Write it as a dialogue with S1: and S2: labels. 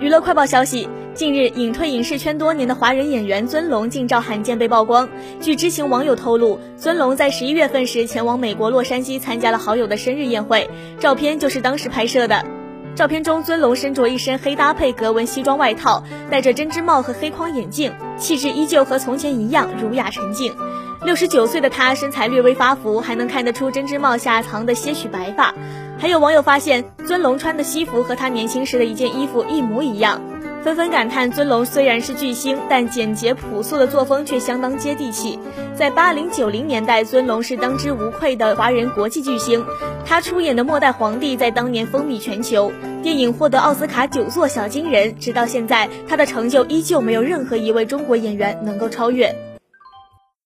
S1: 娱乐快报消息：近日，隐退影视圈多年的华人演员尊龙近照罕见被曝光。据知情网友透露，尊龙在十一月份时前往美国洛杉矶参加了好友的生日宴会，照片就是当时拍摄的。照片中，尊龙身着一身黑搭配格纹西装外套，戴着针织帽和黑框眼镜，气质依旧和从前一样儒雅沉静。六十九岁的他，身材略微发福，还能看得出针织帽下藏的些许白发。还有网友发现，尊龙穿的西服和他年轻时的一件衣服一模一样，纷纷感叹尊龙虽然是巨星，但简洁朴素的作风却相当接地气。在八零九零年代，尊龙是当之无愧的华人国际巨星，他出演的《末代皇帝》在当年风靡全球，电影获得奥斯卡九座小金人，直到现在，他的成就依旧没有任何一位中国演员能够超越。